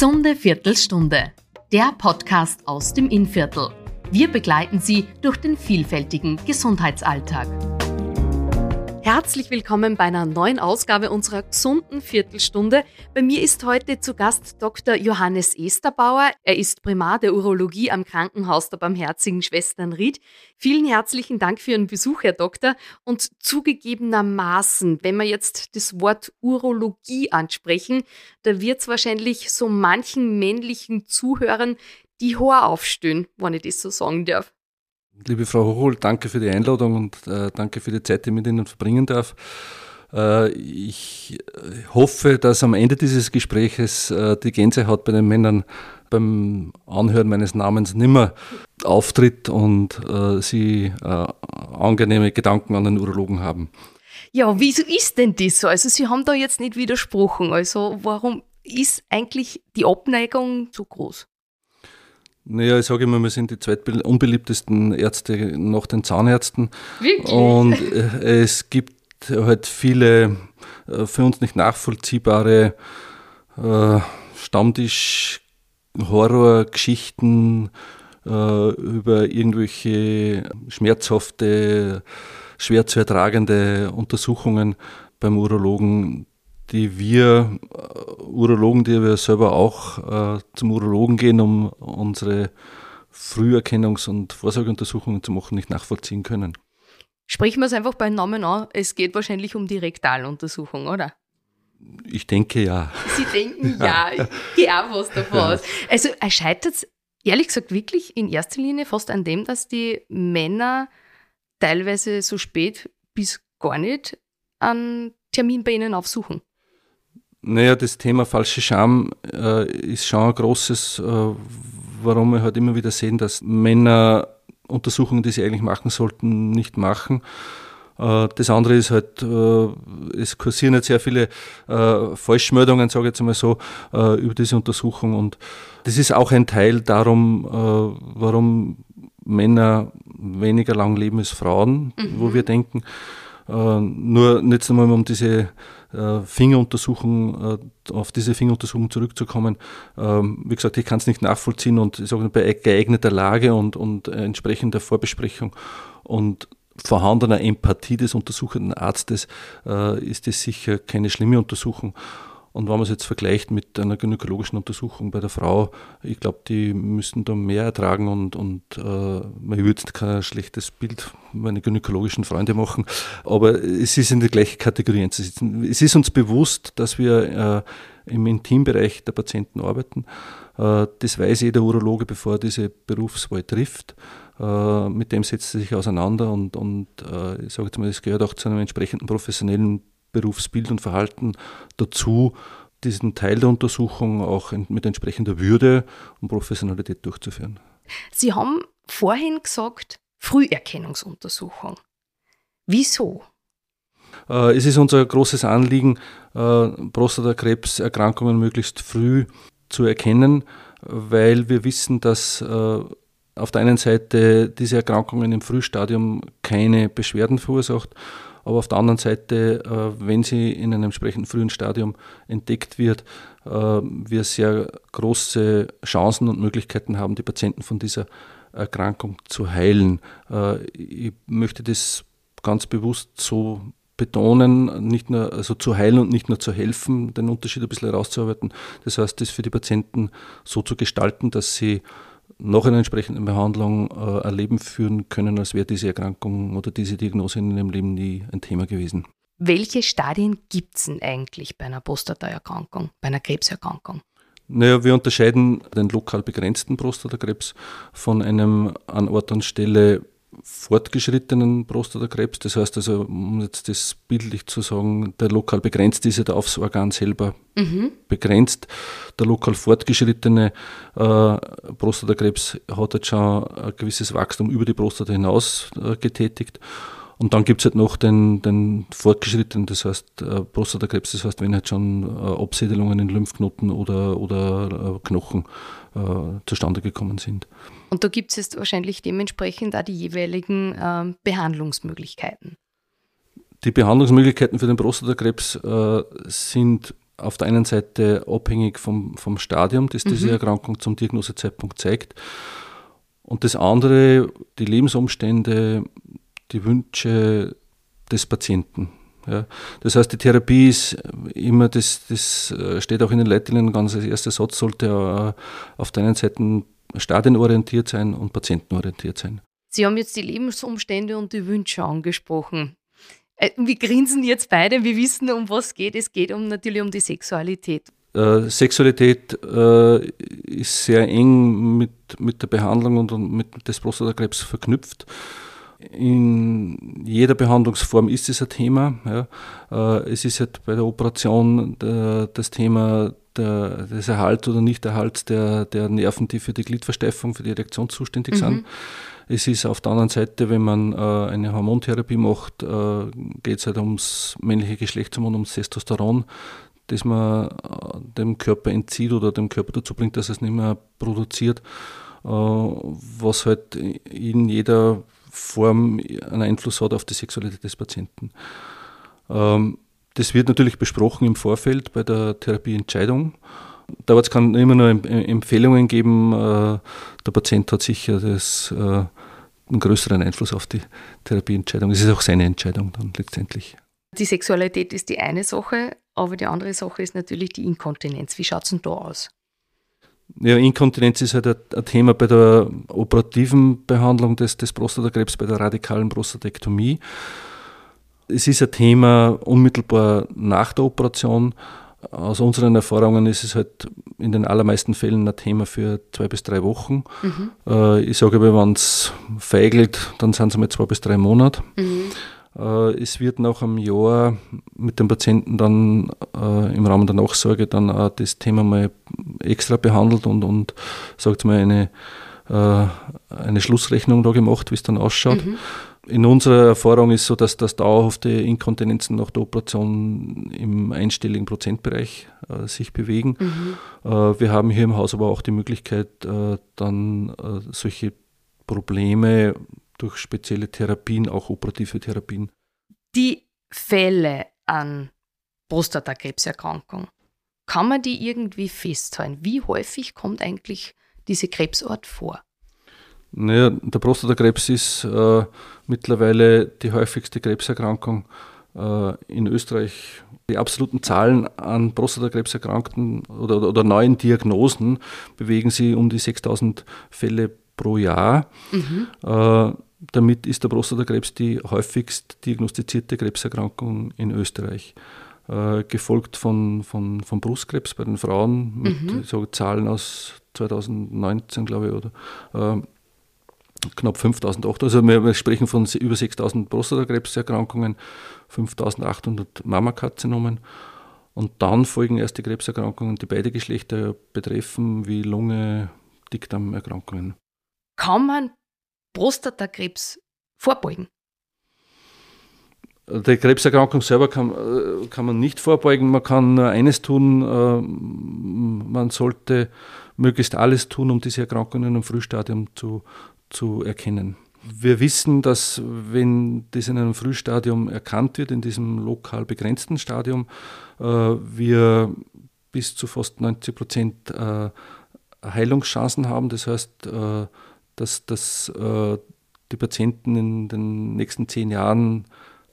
Gesunde Viertelstunde, der Podcast aus dem Innviertel. Wir begleiten Sie durch den vielfältigen Gesundheitsalltag. Herzlich willkommen bei einer neuen Ausgabe unserer gesunden Viertelstunde. Bei mir ist heute zu Gast Dr. Johannes Esterbauer. Er ist Primar der Urologie am Krankenhaus der Barmherzigen Schwestern Ried. Vielen herzlichen Dank für Ihren Besuch, Herr Doktor. Und zugegebenermaßen, wenn wir jetzt das Wort Urologie ansprechen, da wird es wahrscheinlich so manchen männlichen Zuhörern die Haar aufstehen, wenn ich das so sagen darf. Liebe Frau Hochhol, danke für die Einladung und äh, danke für die Zeit, die ich mit Ihnen verbringen darf. Äh, ich hoffe, dass am Ende dieses Gespräches äh, die Gänsehaut bei den Männern beim Anhören meines Namens nimmer auftritt und äh, sie äh, angenehme Gedanken an den Urologen haben. Ja, wieso ist denn das so? Also Sie haben da jetzt nicht widersprochen. Also warum ist eigentlich die Abneigung so groß? Naja, ich sage immer, wir sind die zweitunbeliebtesten Ärzte nach den Zahnärzten. Wirklich? Und äh, es gibt halt viele äh, für uns nicht nachvollziehbare äh, Stammtisch-Horrorgeschichten über irgendwelche schmerzhafte, schwer zu ertragende Untersuchungen beim Urologen, die wir äh, Urologen, die wir selber auch äh, zum Urologen gehen, um unsere Früherkennungs- und Vorsorgeuntersuchungen zu machen, nicht nachvollziehen können. Sprechen wir es einfach beim Namen an. Es geht wahrscheinlich um die Rektaluntersuchung, oder? Ich denke ja. Sie denken ja, ich gehe auch was davon aus. Also scheitert es ehrlich gesagt wirklich in erster Linie fast an dem, dass die Männer teilweise so spät bis gar nicht einen Termin bei ihnen aufsuchen. Naja, das Thema falsche Scham äh, ist schon ein großes, äh, warum wir halt immer wieder sehen, dass Männer Untersuchungen, die sie eigentlich machen sollten, nicht machen. Äh, das andere ist halt, äh, es kursieren jetzt sehr viele äh, Falschmeldungen, sage ich jetzt mal so, über diese Untersuchung. Und das ist auch ein Teil darum, warum Männer weniger lang leben als Frauen, mhm. wo wir denken. Nur jetzt einmal um diese äh, Fingeruntersuchung, äh, auf diese Fingeruntersuchung zurückzukommen. Ähm, wie gesagt, ich kann es nicht nachvollziehen und ich sage bei geeigneter Lage und, und entsprechender Vorbesprechung und vorhandener Empathie des untersuchenden Arztes äh, ist es sicher keine schlimme Untersuchung. Und wenn man es jetzt vergleicht mit einer gynäkologischen Untersuchung bei der Frau, ich glaube, die müssen da mehr ertragen und, und äh, man will jetzt kein schlechtes Bild meine gynäkologischen Freunde machen, aber es ist in die gleiche Kategorie einzusetzen. Es ist uns bewusst, dass wir äh, im Intimbereich der Patienten arbeiten. Äh, das weiß jeder Urologe, bevor er diese Berufswahl trifft äh, mit dem setzt er sich auseinander und, und äh, ich sage jetzt mal, es gehört auch zu einem entsprechenden professionellen Berufsbild und Verhalten dazu, diesen Teil der Untersuchung auch mit entsprechender Würde und Professionalität durchzuführen. Sie haben vorhin gesagt, Früherkennungsuntersuchung. Wieso? Äh, es ist unser großes Anliegen, äh, Prostatakrebserkrankungen möglichst früh zu erkennen, weil wir wissen, dass äh, auf der einen Seite diese Erkrankungen im Frühstadium keine Beschwerden verursacht aber auf der anderen Seite, äh, wenn sie in einem entsprechend frühen Stadium entdeckt wird, äh, wir sehr große Chancen und Möglichkeiten haben, die Patienten von dieser Erkrankung zu heilen. Äh, ich möchte das ganz bewusst so betonen, nicht nur also zu heilen und nicht nur zu helfen, den Unterschied ein bisschen herauszuarbeiten. Das heißt, das für die Patienten so zu gestalten, dass sie nach einer entsprechenden Behandlung äh, ein Leben führen können, als wäre diese Erkrankung oder diese Diagnose in ihrem Leben nie ein Thema gewesen. Welche Stadien gibt es denn eigentlich bei einer Prostataerkrankung, bei einer Krebserkrankung? Naja, wir unterscheiden den lokal begrenzten Prostatakrebs von einem an Ort und Stelle fortgeschrittenen Prostatakrebs. Das heißt also, um jetzt das bildlich zu sagen, der lokal begrenzt ist ja der aufs Organ selber mhm. begrenzt. Der lokal fortgeschrittene äh, Prostatakrebs hat jetzt schon ein gewisses Wachstum über die Prostata hinaus äh, getätigt. Und dann gibt es halt noch den, den fortgeschrittenen, das heißt äh, Prostatakrebs, das heißt, wenn halt schon äh, Absiedelungen in Lymphknoten oder, oder äh, Knochen äh, zustande gekommen sind. Und da gibt es jetzt wahrscheinlich dementsprechend auch die jeweiligen äh, Behandlungsmöglichkeiten. Die Behandlungsmöglichkeiten für den Prostatakrebs äh, sind auf der einen Seite abhängig vom, vom Stadium, das diese mhm. Erkrankung zum Diagnosezeitpunkt zeigt. Und das andere, die Lebensumstände, die Wünsche des Patienten. Ja. Das heißt, die Therapie ist immer, das, das äh, steht auch in den Leitlinien ganz als erster Satz, sollte auf der einen Seite stadienorientiert sein und patientenorientiert sein. Sie haben jetzt die Lebensumstände und die Wünsche angesprochen. Äh, wir grinsen jetzt beide, wir wissen, um was es geht. Es geht um, natürlich um die Sexualität. Äh, Sexualität äh, ist sehr eng mit, mit der Behandlung und, und mit des Prostatakrebs verknüpft. In jeder Behandlungsform ist es ein Thema. Ja. Äh, es ist halt bei der Operation das Thema der, des Erhalts oder Nichterhalts der, der Nerven, die für die Gliedversteifung, für die Erektion zuständig mhm. sind. Es ist auf der anderen Seite, wenn man äh, eine Hormontherapie macht, äh, geht es halt ums männliche Geschlechtshormon, ums Testosteron, das man äh, dem Körper entzieht oder dem Körper dazu bringt, dass es nicht mehr produziert, äh, was halt in jeder Form einen Einfluss hat auf die Sexualität des Patienten. Ähm, das wird natürlich besprochen im Vorfeld bei der Therapieentscheidung. Da wird es immer nur Empfehlungen geben. Äh, der Patient hat sicher das, einen größeren Einfluss auf die Therapieentscheidung. Es ist auch seine Entscheidung dann letztendlich. Die Sexualität ist die eine Sache, aber die andere Sache ist natürlich die Inkontinenz. Wie schaut es denn da aus? Ja, Inkontinenz ist halt ein, Thema bei der operativen Behandlung des, des Prostatakrebs, bei der radikalen Prostatektomie. Es ist ein Thema unmittelbar nach der Operation. Aus unseren Erfahrungen ist es halt in den allermeisten Fällen ein Thema für zwei bis drei Wochen. Mhm. Äh, ich sage aber, wenn es feigelt, dann sind es mal zwei bis drei Monate. Mhm. Äh, es wird nach einem Jahr mit dem Patienten dann äh, im Rahmen der Nachsorge dann auch das Thema mal extra behandelt und, und sagt mal eine, äh, eine Schlussrechnung da gemacht, wie es dann ausschaut. Mhm. In unserer Erfahrung ist so, dass das dauerhafte Inkontinenzen nach der Operation im einstelligen Prozentbereich äh, sich bewegen. Mhm. Äh, wir haben hier im Haus aber auch die Möglichkeit, äh, dann solche Probleme durch spezielle Therapien, auch operative Therapien. Die Fälle an Prostatakrebserkrankung, kann man die irgendwie festhalten? Wie häufig kommt eigentlich diese Krebsart vor? Naja, der Prostatakrebs ist äh, mittlerweile die häufigste Krebserkrankung äh, in Österreich. Die absoluten Zahlen an Prostatakrebserkrankten oder, oder neuen Diagnosen bewegen sich um die 6000 Fälle pro Jahr. Mhm. Äh, damit ist der Prostatakrebs die häufigst diagnostizierte Krebserkrankung in Österreich. Äh, gefolgt von, von, von Brustkrebs bei den Frauen mit mhm. so Zahlen aus 2019, glaube ich, oder äh, knapp 5800. Also wir, wir sprechen von über 6000 Prostatakrebserkrankungen, 5800 Mammakarzinomen. Und dann folgen erst die Krebserkrankungen, die beide Geschlechter betreffen, wie Lunge, Dickdarmerkrankungen. Kann man Prostatakrebs vorbeugen? Die Krebserkrankung selber kann, äh, kann man nicht vorbeugen. Man kann nur eines tun, äh, man sollte möglichst alles tun, um diese Erkrankungen im Frühstadium zu, zu erkennen. Wir wissen, dass wenn das in einem Frühstadium erkannt wird, in diesem lokal begrenzten Stadium, äh, wir bis zu fast 90 Prozent Heilungschancen haben. Das heißt, dass, dass äh, die Patienten in den nächsten zehn Jahren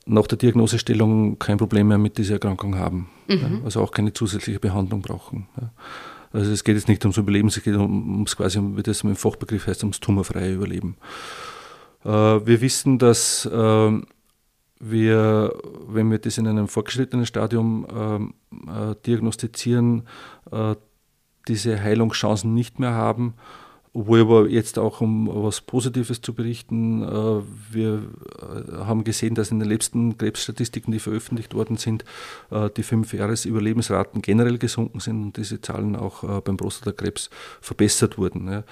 nach der Diagnosestellung kein Problem mehr mit dieser Erkrankung haben. Mhm. Ja, also auch keine zusätzliche Behandlung brauchen. Ja. Also es geht jetzt nicht ums Überleben, es geht ums quasi, wie das im Fachbegriff heißt, ums tumorfreie Überleben. Äh, wir wissen, dass äh, wir, wenn wir das in einem fortgeschrittenen Stadium äh, äh diagnostizieren, äh, diese Heilungschancen nicht mehr haben obwohl aber jetzt auch um was Positives zu berichten, äh, wir äh, haben gesehen, dass in den letzten Krebsstatistiken, die veröffentlicht worden sind, äh, die Fünf-Jahres-Überlebensraten generell gesunken sind und diese Zahlen auch beim Prostatakrebs verbessert wurden.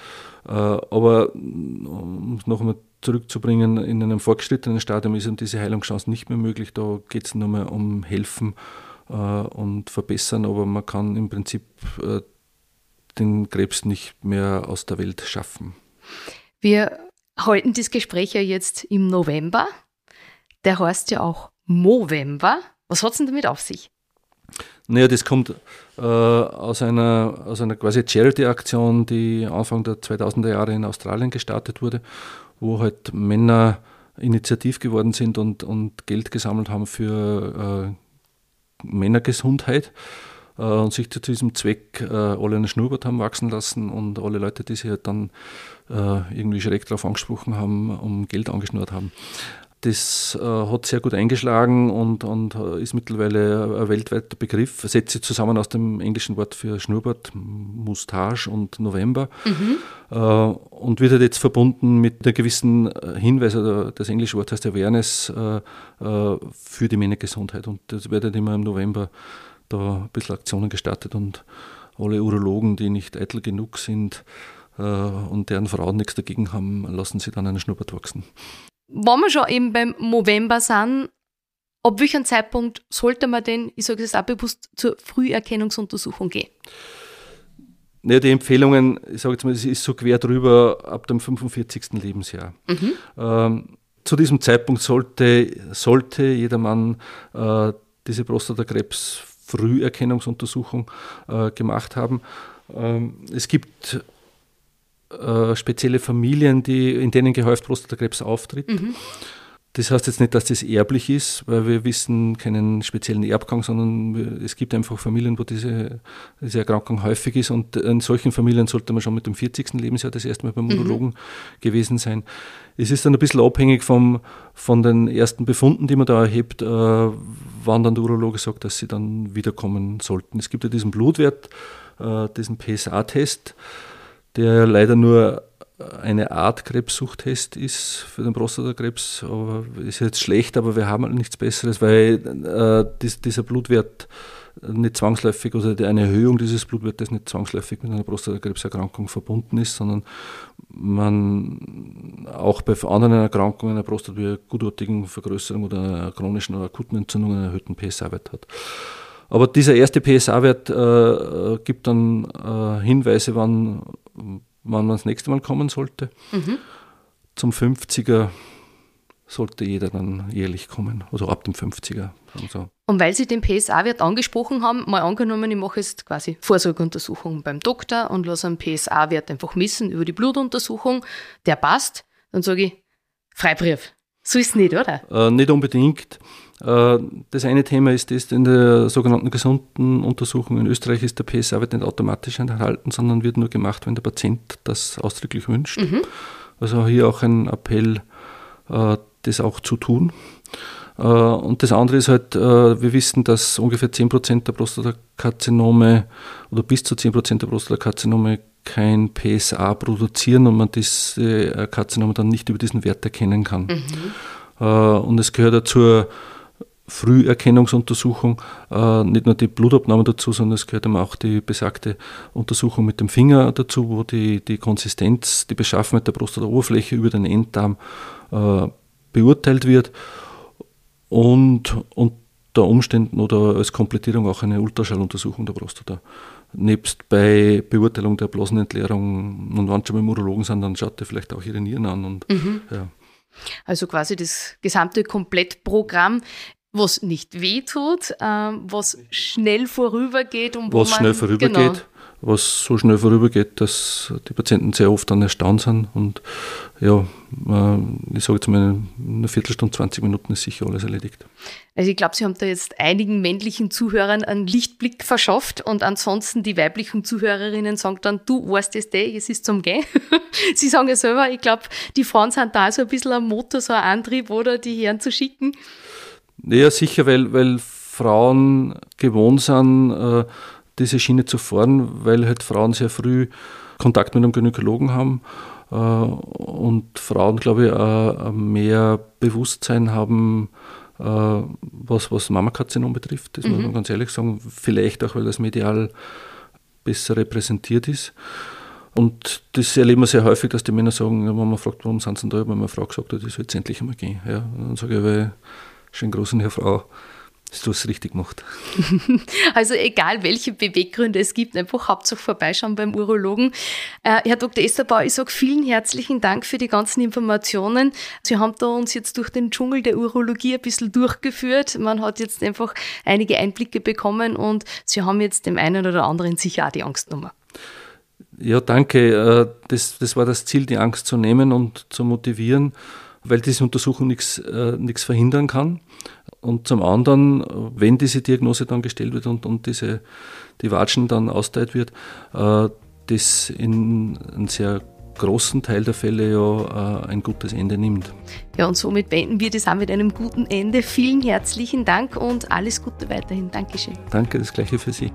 Aber um es nochmal zurückzubringen, in einem fortgeschrittenen Stadium ist diese Heilungschance nicht mehr möglich. Da geht es nur mehr um Helfen und Verbessern, aber man kann im Prinzip den Krebs nicht mehr aus der Welt schaffen. Wir halten das Gespräch ja jetzt im November. Der heißt ja auch Movember. Was hat es denn damit auf sich? Naja, das kommt äh, aus, einer, aus einer quasi Charity-Aktion, die Anfang der 2000er Jahre in Australien gestartet wurde, wo halt Männer initiativ geworden sind und, und Geld gesammelt haben für äh, Männergesundheit und sich zu diesem Zweck äh, alle einen Schnurrbart haben wachsen lassen und alle Leute, die sich halt dann äh, irgendwie schräg darauf angesprochen haben, um Geld angeschnurrt haben. Das äh, hat sehr gut eingeschlagen und, und äh, ist mittlerweile ein weltweiter Begriff. Setzt sich zusammen aus dem englischen Wort für Schnurrbart, Moustache und November. Mhm. Äh, und wird halt jetzt verbunden mit einem gewissen äh, Hinweis, also das englische Wort heißt Awareness äh, äh, für die Männergesundheit. Und das wird halt immer im November da ein bisschen Aktionen gestartet und alle Urologen, die nicht eitel genug sind und deren Frauen nichts dagegen haben, lassen sie dann einen Schnurrbart wachsen wenn wir schon eben beim November sind, ab welchem Zeitpunkt sollte man denn, ich sage es auch bewusst, zur Früherkennungsuntersuchung gehen? Ja, die Empfehlungen, ich sage jetzt mal, es ist so quer drüber ab dem 45. Lebensjahr. Mhm. Ähm, zu diesem Zeitpunkt sollte, sollte jedermann äh, diese Prostatakrebs-Früherkennungsuntersuchung äh, gemacht haben. Ähm, es gibt äh, spezielle Familien, die, in denen gehäuft Prostatakrebs auftritt. Mhm. Das heißt jetzt nicht, dass das erblich ist, weil wir wissen keinen speziellen Erbgang, sondern es gibt einfach Familien, wo diese, diese Erkrankung häufig ist und in solchen Familien sollte man schon mit dem 40. Lebensjahr das erste Mal beim mhm. Urologen mhm. gewesen sein. Es ist dann ein bisschen abhängig vom, von den ersten Befunden, die man da erhebt, äh, wann dann der Urologe sagt, dass sie dann wiederkommen sollten. Es gibt ja diesen Blutwert, äh, diesen PSA-Test der leider nur eine Art Krebssuchtest ist für den Prostatakrebs. Ist jetzt schlecht, aber wir haben halt nichts Besseres, weil äh, dies, dieser Blutwert nicht zwangsläufig oder eine Erhöhung dieses Blutwertes nicht zwangsläufig mit einer Prostatakrebserkrankung verbunden ist, sondern man auch bei anderen Erkrankungen einer Prostat wie gutartigen Vergrößerung oder einer chronischen oder akuten Entzündung einen erhöhten PSA-Wert hat. Aber dieser erste PSA-Wert äh, gibt dann äh, Hinweise, wann, wann man das nächste Mal kommen sollte. Mhm. Zum 50er sollte jeder dann jährlich kommen, also ab dem 50er. So. Und weil Sie den PSA-Wert angesprochen haben, mal angenommen, ich mache jetzt quasi Vorsorgeuntersuchung beim Doktor und lasse einen PSA-Wert einfach messen über die Blutuntersuchung, der passt, dann sage ich Freibrief. So ist es nicht, oder? Äh, nicht unbedingt. Äh, das eine Thema ist das, in der sogenannten gesunden Untersuchung in Österreich ist der PSA-Wert nicht automatisch enthalten, sondern wird nur gemacht, wenn der Patient das ausdrücklich wünscht. Mhm. Also hier auch ein Appell, äh, das auch zu tun. Äh, und das andere ist halt, wir wissen, dass ungefähr 10% der Prostatakarzinome oder bis zu 10% der Prostatakarzinome kein PSA produzieren und man diese Karzinome dann nicht über diesen Wert erkennen kann. Mhm. Und es gehört dazu Früherkennungsuntersuchung, äh, nicht nur die Blutabnahme dazu, sondern es gehört eben auch die besagte Untersuchung mit dem Finger dazu, wo die, die Konsistenz, die Beschaffenheit der Prostataoberfläche über den Enddarm äh, beurteilt wird und unter Umständen oder als Komplettierung auch eine Ultraschalluntersuchung der Prostata. Nebst bei Beurteilung der Blasenentleerung und wenn schon beim Urologen sind, dann schaut er vielleicht auch ihre Nieren an. Und, mhm. ja. Also quasi das gesamte Komplettprogramm was nicht wehtut, äh, was schnell vorübergeht und was man, schnell vorübergeht, genau. was so schnell vorübergeht, dass die Patienten sehr oft dann erstaunt sind und ja, ich sage jetzt mal, in einer Viertelstunde, 20 Minuten ist sicher alles erledigt. Also ich glaube, Sie haben da jetzt einigen männlichen Zuhörern einen Lichtblick verschafft und ansonsten die weiblichen Zuhörerinnen sagen dann, du weißt es eh, es ist zum Gehen. Sie sagen ja selber, ich glaube, die Frauen sind da so ein bisschen ein Motor, so ein Antrieb, oder die Herren zu schicken. Ja, sicher, weil, weil Frauen gewohnt sind, äh, diese Schiene zu fahren, weil halt Frauen sehr früh Kontakt mit einem Gynäkologen haben äh, und Frauen, glaube ich, auch mehr Bewusstsein haben, äh, was, was Mammakarzinom betrifft. Das mhm. muss man ganz ehrlich sagen. Vielleicht auch, weil das medial besser repräsentiert ist. Und das erleben wir sehr häufig, dass die Männer sagen, wenn man fragt, warum sind sie da, wenn meine Frau gesagt hat, ich soll jetzt endlich einmal gehen. Ja, und dann sage ich, weil schönen Gruß an Ihre Frau. Hast du es richtig gemacht. Also egal, welche Beweggründe es gibt, einfach Hauptsache vorbeischauen beim Urologen. Äh, Herr Dr. Esterbau, ich sage vielen herzlichen Dank für die ganzen Informationen. Sie haben da uns jetzt durch den Dschungel der Urologie ein bisschen durchgeführt. Man hat jetzt einfach einige Einblicke bekommen und Sie haben jetzt dem einen oder anderen sicher auch die Angst genommen. Ja, danke. Äh, das, das war das Ziel, die Angst zu nehmen und zu motivieren, weil diese Untersuchung nichts, äh, nichts verhindern kann. Und zum anderen, wenn diese Diagnose dann gestellt wird und, und diese, die Watschen dann austeilt wird, äh, das in einem sehr großen Teil der Fälle ja äh, ein gutes Ende nimmt. Ja, und somit beenden wir das auch mit einem guten Ende. Vielen herzlichen Dank und alles Gute weiterhin. Dankeschön. Danke, das gleiche für Sie.